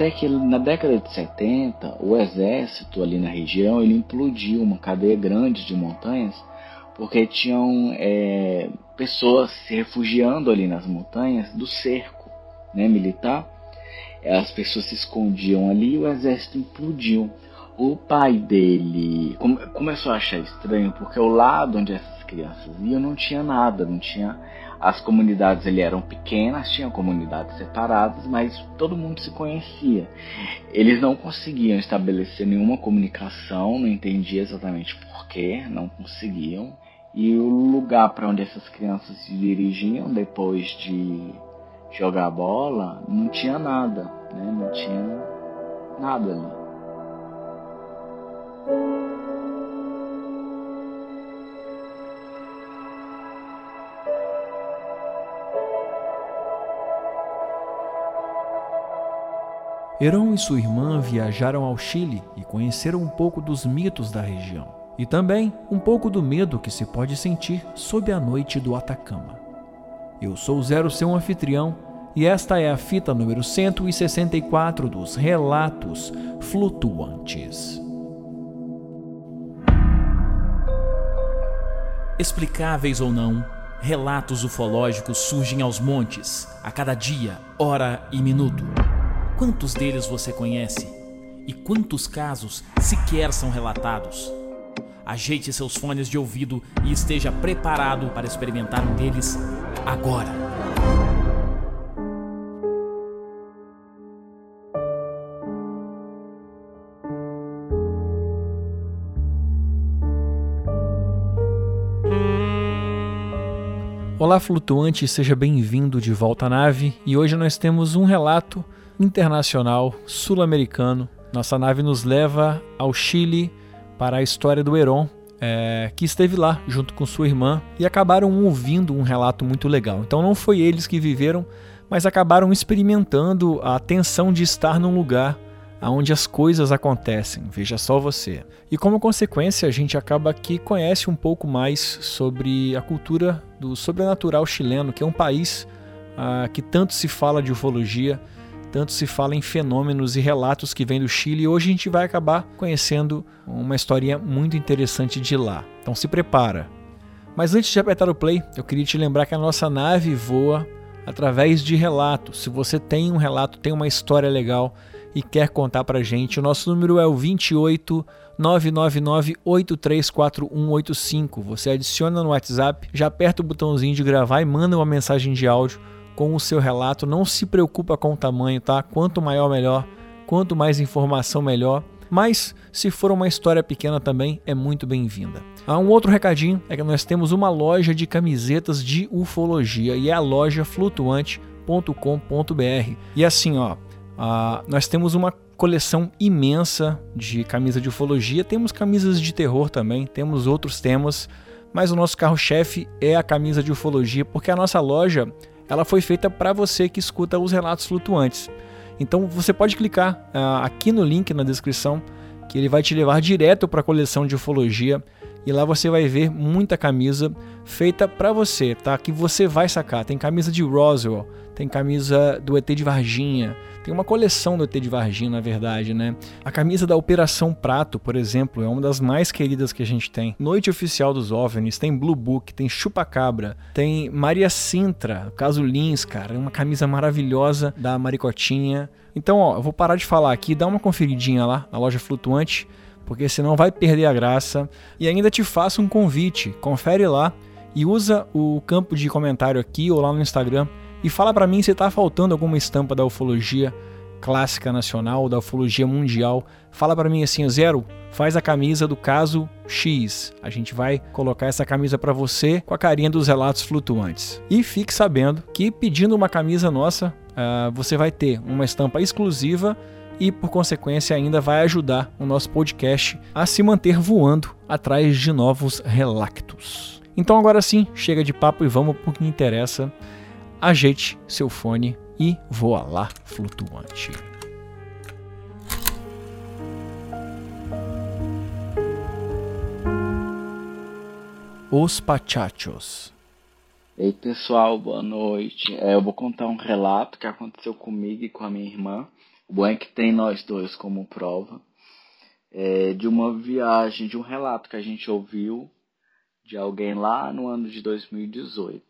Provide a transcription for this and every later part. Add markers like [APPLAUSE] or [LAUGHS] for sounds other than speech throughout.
Até que na década de 70, o exército ali na região ele implodiu uma cadeia grande de montanhas porque tinham é, pessoas se refugiando ali nas montanhas do cerco né, militar. As pessoas se escondiam ali e o exército implodiu. O pai dele começou a achar estranho porque o lado onde essas crianças iam não tinha nada, não tinha as comunidades eram pequenas, tinham comunidades separadas, mas todo mundo se conhecia. Eles não conseguiam estabelecer nenhuma comunicação, não entendia exatamente porquê, não conseguiam. E o lugar para onde essas crianças se dirigiam depois de jogar bola não tinha nada, né? não tinha nada ali. Heron e sua irmã viajaram ao Chile e conheceram um pouco dos mitos da região e também um pouco do medo que se pode sentir sob a noite do Atacama. Eu sou Zero, seu anfitrião, e esta é a fita número 164 dos Relatos Flutuantes. Explicáveis ou não, relatos ufológicos surgem aos montes, a cada dia, hora e minuto. Quantos deles você conhece? E quantos casos sequer são relatados? Ajeite seus fones de ouvido e esteja preparado para experimentar um deles agora. Olá, flutuante, seja bem-vindo de volta à nave. E hoje nós temos um relato internacional sul-americano. Nossa nave nos leva ao Chile para a história do Heron, é, que esteve lá junto com sua irmã e acabaram ouvindo um relato muito legal. Então não foi eles que viveram, mas acabaram experimentando a tensão de estar num lugar onde as coisas acontecem. Veja só você. E como consequência, a gente acaba que conhece um pouco mais sobre a cultura do sobrenatural chileno, que é um país ah, que tanto se fala de ufologia tanto se fala em fenômenos e relatos que vêm do Chile e hoje a gente vai acabar conhecendo uma história muito interessante de lá. Então se prepara. Mas antes de apertar o play, eu queria te lembrar que a nossa nave voa através de relatos. Se você tem um relato, tem uma história legal e quer contar pra gente, o nosso número é o 28 999 834185. Você adiciona no WhatsApp, já aperta o botãozinho de gravar e manda uma mensagem de áudio com o seu relato. Não se preocupa com o tamanho, tá? Quanto maior, melhor. Quanto mais informação, melhor. Mas, se for uma história pequena também, é muito bem-vinda. Há um outro recadinho, é que nós temos uma loja de camisetas de ufologia e é a loja flutuante.com.br. E assim, ó, nós temos uma coleção imensa de camisa de ufologia, temos camisas de terror também, temos outros temas, mas o nosso carro-chefe é a camisa de ufologia, porque a nossa loja ela foi feita para você que escuta os relatos flutuantes. Então você pode clicar uh, aqui no link na descrição, que ele vai te levar direto para a coleção de ufologia e lá você vai ver muita camisa feita para você, tá? Que você vai sacar. Tem camisa de Roswell, tem camisa do ET de Varginha, tem uma coleção do ET de Varginha, na verdade, né? A camisa da Operação Prato, por exemplo, é uma das mais queridas que a gente tem. Noite Oficial dos OVNIs, tem Blue Book, tem Chupacabra, tem Maria Sintra, caso Lins, cara, é uma camisa maravilhosa da Maricotinha. Então, ó, eu vou parar de falar aqui, dá uma conferidinha lá na loja flutuante, porque senão vai perder a graça. E ainda te faço um convite, confere lá e usa o campo de comentário aqui ou lá no Instagram e fala para mim se está faltando alguma estampa da ufologia clássica nacional, da ufologia mundial. Fala para mim assim, Zero, faz a camisa do caso X. A gente vai colocar essa camisa para você com a carinha dos relatos flutuantes. E fique sabendo que pedindo uma camisa nossa, uh, você vai ter uma estampa exclusiva e, por consequência, ainda vai ajudar o nosso podcast a se manter voando atrás de novos relactos. Então, agora sim, chega de papo e vamos para o que interessa ajeite seu fone e voa lá flutuante. Os Pachachos. Ei pessoal, boa noite. É, eu vou contar um relato que aconteceu comigo e com a minha irmã O bom é que tem nós dois como prova é, de uma viagem, de um relato que a gente ouviu de alguém lá no ano de 2018.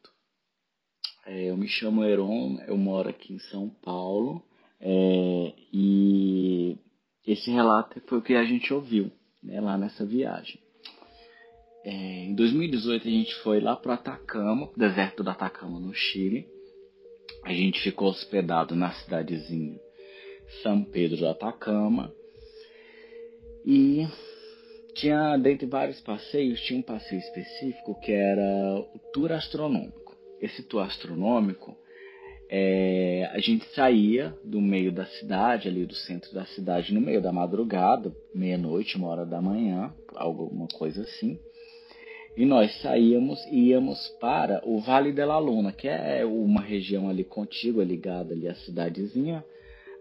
É, eu me chamo Heron, eu moro aqui em São Paulo é, e esse relato foi o que a gente ouviu né, lá nessa viagem. É, em 2018 a gente foi lá para Atacama, deserto do Atacama, no Chile. A gente ficou hospedado na cidadezinha São Pedro do Atacama. E tinha, dentre vários passeios, tinha um passeio específico que era o tour astronômico. Esse tour astronômico, é, a gente saía do meio da cidade, ali do centro da cidade, no meio da madrugada, meia-noite, uma hora da manhã, alguma coisa assim. E nós saíamos e íamos para o Vale de la Luna, que é uma região ali contígua, ligada ali à cidadezinha,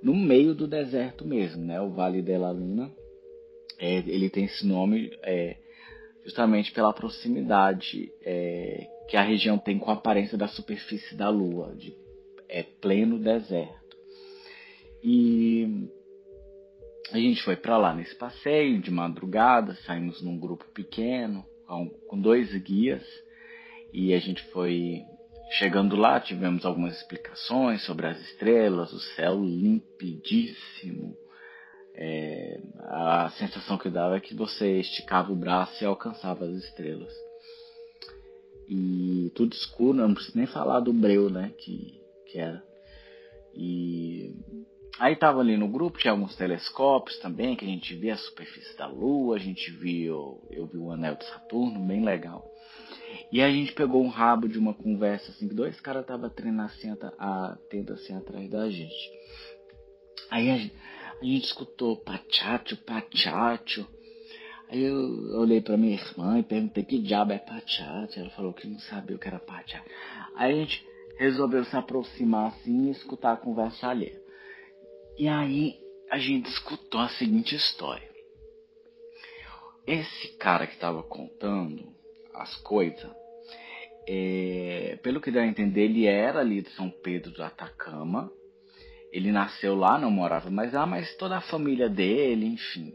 no meio do deserto mesmo, né? O Vale de la Luna é, ele tem esse nome é, justamente pela proximidade é, que a região tem com a aparência da superfície da Lua, de é, pleno deserto. E a gente foi para lá nesse passeio de madrugada, saímos num grupo pequeno, com dois guias, e a gente foi chegando lá, tivemos algumas explicações sobre as estrelas, o céu limpidíssimo é, a sensação que dava é que você esticava o braço e alcançava as estrelas. E tudo escuro, não preciso nem falar do breu, né, que, que era. E aí tava ali no grupo, tinha alguns telescópios também, que a gente via a superfície da Lua, a gente viu, eu vi o anel de Saturno, bem legal. E a gente pegou um rabo de uma conversa assim, que dois caras estavam treinando assim, a, tendo assim atrás da gente. Aí a a gente escutou pachacho, pachacho. Aí eu olhei para minha irmã e perguntei que diabo é pachacho. Ela falou que não sabia o que era pachacho. Aí a gente resolveu se aproximar assim e escutar a conversa alheia. E aí a gente escutou a seguinte história. Esse cara que estava contando as coisas, é, pelo que deu a entender, ele era ali de São Pedro do Atacama ele nasceu lá, não morava mais lá, mas toda a família dele, enfim,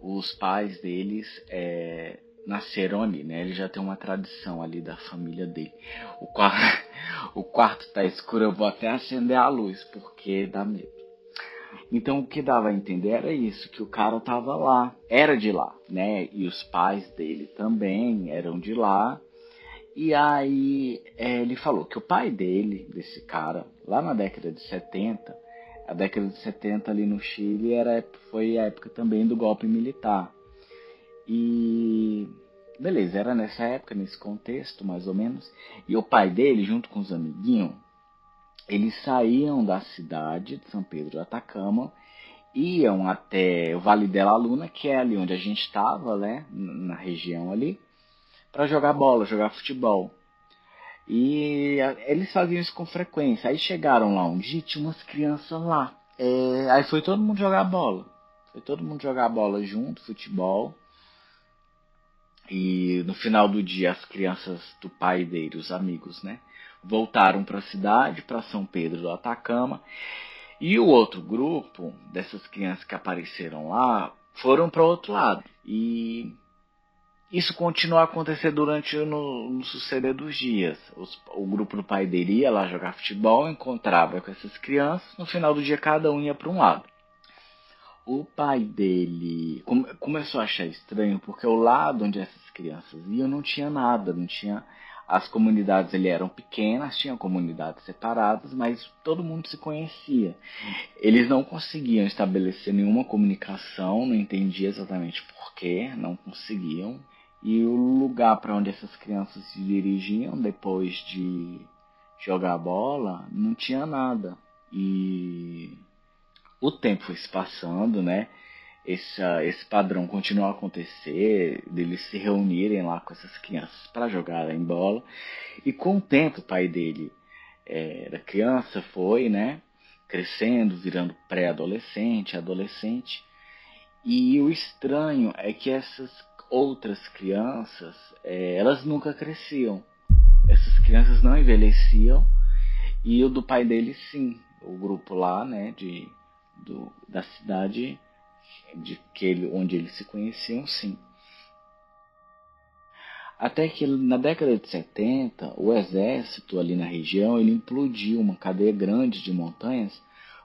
os pais deles é, nasceram ali, né? Ele já tem uma tradição ali da família dele. O quarto, [LAUGHS] o quarto tá escuro, eu vou até acender a luz, porque dá medo. Então o que dava a entender era isso, que o cara tava lá, era de lá, né? E os pais dele também eram de lá. E aí é, ele falou que o pai dele, desse cara, lá na década de 70, a década de 70 ali no Chile era, foi a época também do golpe militar. E beleza, era nessa época, nesse contexto mais ou menos. E o pai dele, junto com os amiguinhos, eles saíam da cidade de São Pedro de Atacama, iam até o Vale de la Luna, que é ali onde a gente estava, né, na região ali, para jogar bola, jogar futebol. E eles faziam isso com frequência. Aí chegaram lá um dia tinha umas crianças lá. É, aí foi todo mundo jogar bola. Foi todo mundo jogar bola junto, futebol. E no final do dia as crianças do pai dele, os amigos, né, voltaram para a cidade, para São Pedro do Atacama. E o outro grupo dessas crianças que apareceram lá foram para outro lado. E isso continuou a acontecer durante no, no suceder dos dias. Os, o grupo do pai dele ia lá jogar futebol, encontrava com essas crianças, no final do dia cada um ia para um lado. O pai dele come, começou a achar estranho porque o lado onde essas crianças iam não tinha nada, não tinha as comunidades ele eram pequenas, tinham comunidades separadas, mas todo mundo se conhecia. Eles não conseguiam estabelecer nenhuma comunicação, não entendia exatamente porquê, não conseguiam. E o lugar para onde essas crianças se dirigiam depois de jogar bola não tinha nada. E o tempo foi se passando, né? Esse, esse padrão continuou a acontecer, deles se reunirem lá com essas crianças para jogarem bola. E com o tempo, o pai dele é, era criança, foi, né? Crescendo, virando pré-adolescente, adolescente. E o estranho é que essas outras crianças, é, elas nunca cresciam. Essas crianças não envelheciam e o do pai dele sim, o grupo lá, né, de do, da cidade de que ele, onde eles se conheciam, sim. Até que na década de 70, o exército ali na região ele implodiu uma cadeia grande de montanhas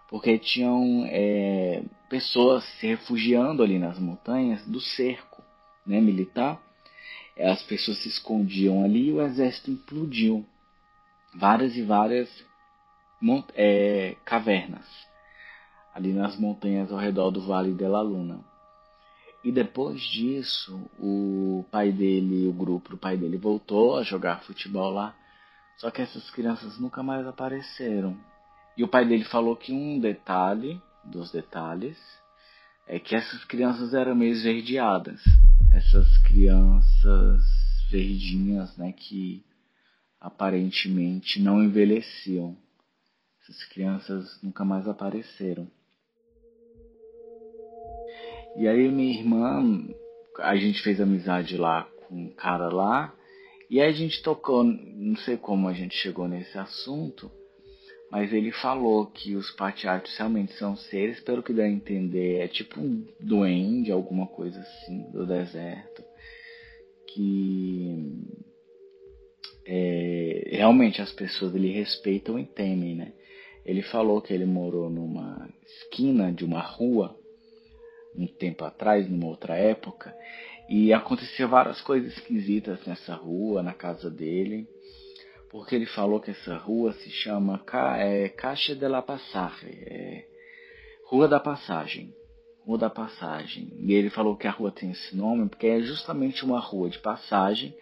porque tinham é, pessoas se refugiando ali nas montanhas do cerco né, militar. As pessoas se escondiam ali e o exército implodiu várias e várias é, cavernas ali nas montanhas ao redor do Vale de la Luna. E depois disso, o pai dele, o grupo, o pai dele voltou a jogar futebol lá. Só que essas crianças nunca mais apareceram. E o pai dele falou que um detalhe dos detalhes é que essas crianças eram meio esverdeadas. Essas crianças verdinhas, né, que aparentemente não envelheciam. Essas crianças nunca mais apareceram. E aí minha irmã, a gente fez amizade lá com um cara lá, e aí a gente tocou, não sei como a gente chegou nesse assunto, mas ele falou que os patiatos realmente são seres, pelo que dá a entender, é tipo um duende, alguma coisa assim, do deserto, que é, realmente as pessoas ele respeitam e temem, né? Ele falou que ele morou numa esquina de uma rua um tempo atrás, numa outra época, e aconteceu várias coisas esquisitas nessa rua, na casa dele, porque ele falou que essa rua se chama Ca é, Caixa de la Passagem, é, Rua da Passagem, Rua da Passagem. E ele falou que a rua tem esse nome porque é justamente uma rua de passagem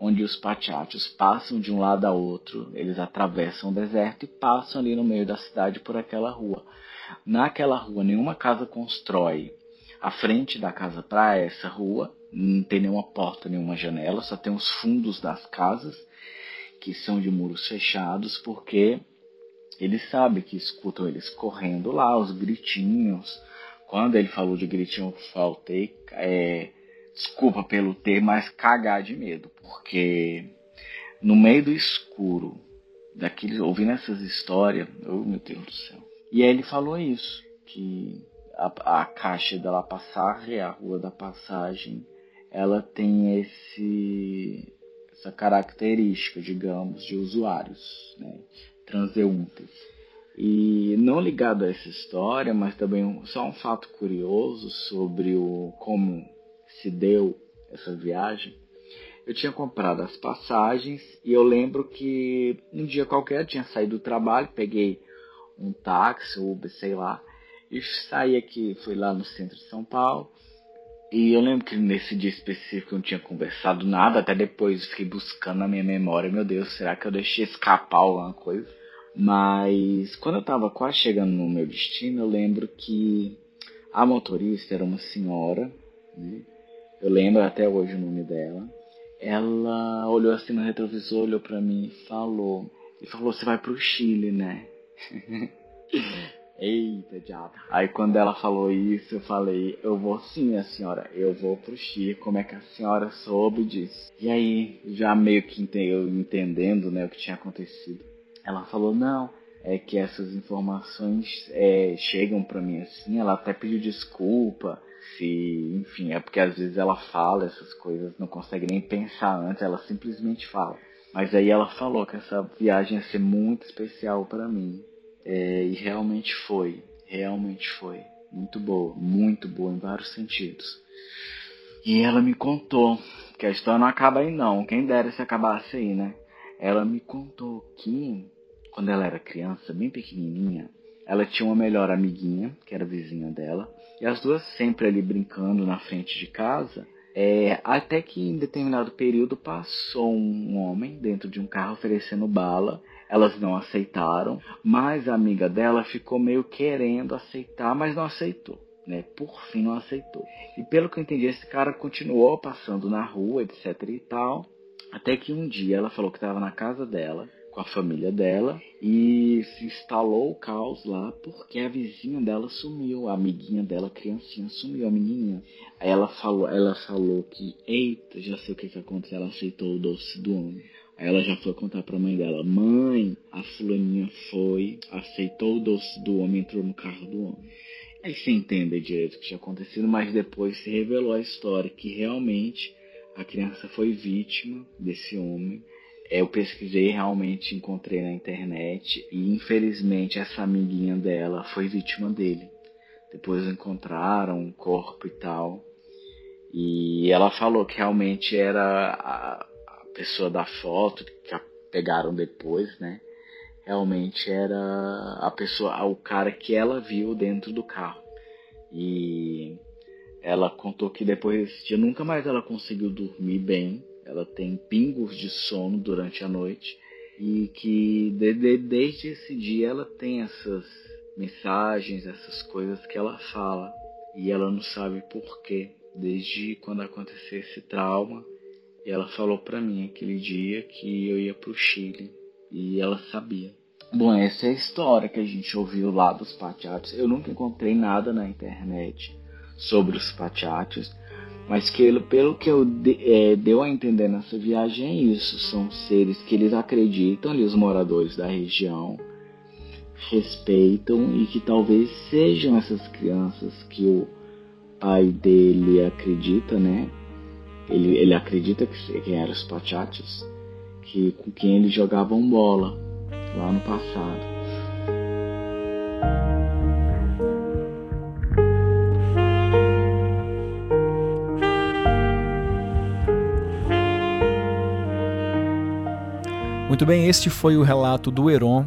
onde os pachatos passam de um lado a outro, eles atravessam o deserto e passam ali no meio da cidade por aquela rua. Naquela rua nenhuma casa constrói a frente da casa praia, essa rua, não tem nenhuma porta, nenhuma janela, só tem os fundos das casas, que são de muros fechados, porque eles sabem que escutam eles correndo lá, os gritinhos. Quando ele falou de gritinho, faltei, é, desculpa pelo ter, mas cagar de medo, porque no meio do escuro, daqueles, ouvindo essas histórias, oh meu Deus do céu. E aí ele falou isso, que a, a caixa da La Passagem, a Rua da Passagem, ela tem esse, essa característica, digamos, de usuários, né, transeuntes. E não ligado a essa história, mas também só um fato curioso sobre o como se deu essa viagem. Eu tinha comprado as passagens e eu lembro que um dia qualquer eu tinha saído do trabalho, peguei um táxi, Uber, sei lá, e saí aqui, fui lá no centro de São Paulo. E eu lembro que nesse dia específico eu não tinha conversado nada, até depois fiquei buscando na minha memória, meu Deus, será que eu deixei escapar alguma coisa? Mas quando eu tava quase chegando no meu destino, eu lembro que a motorista era uma senhora, né? eu lembro até hoje o nome dela. Ela olhou assim no retrovisor, olhou para mim e falou, e falou: "Você vai pro Chile, né?" [LAUGHS] Eita, diabo. Aí quando ela falou isso, eu falei, eu vou sim, a senhora, eu vou pro Chile. Como é que a senhora soube disso? E aí, já meio que eu entendendo né, o que tinha acontecido, ela falou, não, é que essas informações é, chegam para mim assim, ela até pediu desculpa, se, enfim, é porque às vezes ela fala essas coisas, não consegue nem pensar antes, ela simplesmente fala. Mas aí ela falou que essa viagem ia ser muito especial para mim. É, e realmente foi, realmente foi. Muito boa, muito boa em vários sentidos. E ela me contou, que a história não acaba aí não, quem dera se acabasse aí, né? Ela me contou que, quando ela era criança, bem pequenininha, ela tinha uma melhor amiguinha, que era vizinha dela, e as duas sempre ali brincando na frente de casa, é, até que em determinado período passou um homem dentro de um carro oferecendo bala elas não aceitaram, mas a amiga dela ficou meio querendo aceitar, mas não aceitou. Né? Por fim não aceitou. E pelo que eu entendi, esse cara continuou passando na rua, etc e tal, até que um dia ela falou que estava na casa dela, com a família dela, e se instalou o caos lá porque a vizinha dela sumiu, a amiguinha dela, a criancinha, sumiu, a menininha. Aí ela falou, ela falou que, eita, já sei o que, que aconteceu, ela aceitou o doce do homem. Aí ela já foi contar pra mãe dela: Mãe, a fulaninha foi, aceitou o doce do homem, entrou no carro do homem. Aí você entende direito o que tinha acontecido, mas depois se revelou a história que realmente a criança foi vítima desse homem. É, eu pesquisei realmente, encontrei na internet e infelizmente essa amiguinha dela foi vítima dele. Depois encontraram um corpo e tal. E ela falou que realmente era a, pessoa da foto que a pegaram depois, né? Realmente era a pessoa, o cara que ela viu dentro do carro. E ela contou que depois desse dia nunca mais ela conseguiu dormir bem. Ela tem pingos de sono durante a noite e que de, de, desde esse dia ela tem essas mensagens, essas coisas que ela fala e ela não sabe porquê. Desde quando aconteceu esse trauma, ela falou para mim aquele dia que eu ia pro Chile e ela sabia. Bom, essa é a história que a gente ouviu lá dos Pachatos. Eu nunca encontrei nada na internet sobre os Pachatos, mas que, pelo que eu de, é, deu a entender nessa viagem é isso. São seres que eles acreditam, ali os moradores da região, respeitam e que talvez sejam essas crianças que o pai dele acredita, né? Ele, ele acredita que, que eram os Pachatos, que, com quem eles jogavam bola lá no passado. Muito bem, este foi o relato do Heron.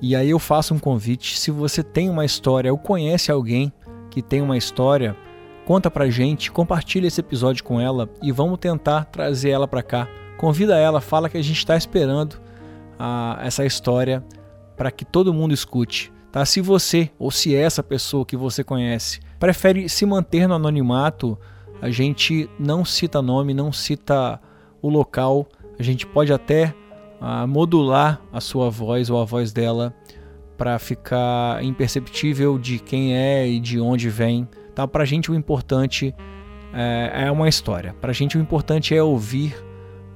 E aí eu faço um convite, se você tem uma história ou conhece alguém que tem uma história, conta pra gente, compartilha esse episódio com ela e vamos tentar trazer ela para cá. Convida ela, fala que a gente está esperando a, essa história para que todo mundo escute. Tá? Se você ou se essa pessoa que você conhece prefere se manter no anonimato, a gente não cita nome, não cita o local, a gente pode até a modular a sua voz ou a voz dela para ficar imperceptível de quem é e de onde vem. Tá? Para a gente o importante é, é uma história. Para a gente o importante é ouvir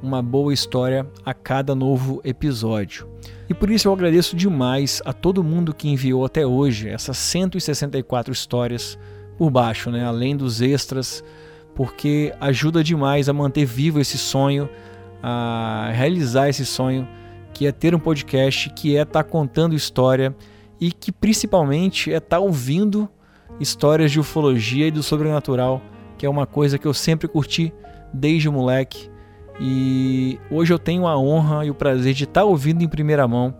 uma boa história a cada novo episódio. E por isso eu agradeço demais a todo mundo que enviou até hoje essas 164 histórias por baixo, né? além dos extras, porque ajuda demais a manter vivo esse sonho a realizar esse sonho que é ter um podcast, que é estar tá contando história e que principalmente é estar tá ouvindo histórias de ufologia e do sobrenatural, que é uma coisa que eu sempre curti desde moleque. E hoje eu tenho a honra e o prazer de estar tá ouvindo em primeira mão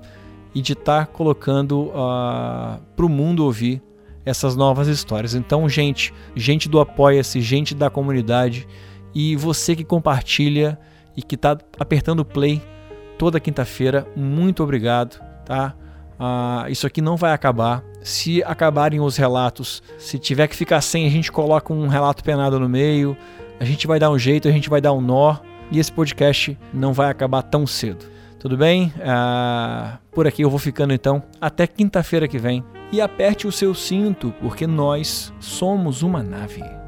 e de estar colocando uh, ah, para o mundo ouvir essas novas histórias. Então, gente, gente do Apoia-se, gente da comunidade e você que compartilha e que está apertando play toda quinta-feira. Muito obrigado, tá? Ah, isso aqui não vai acabar. Se acabarem os relatos, se tiver que ficar sem, a gente coloca um relato penado no meio. A gente vai dar um jeito, a gente vai dar um nó. E esse podcast não vai acabar tão cedo. Tudo bem? Ah, por aqui eu vou ficando então. Até quinta-feira que vem. E aperte o seu cinto, porque nós somos uma nave.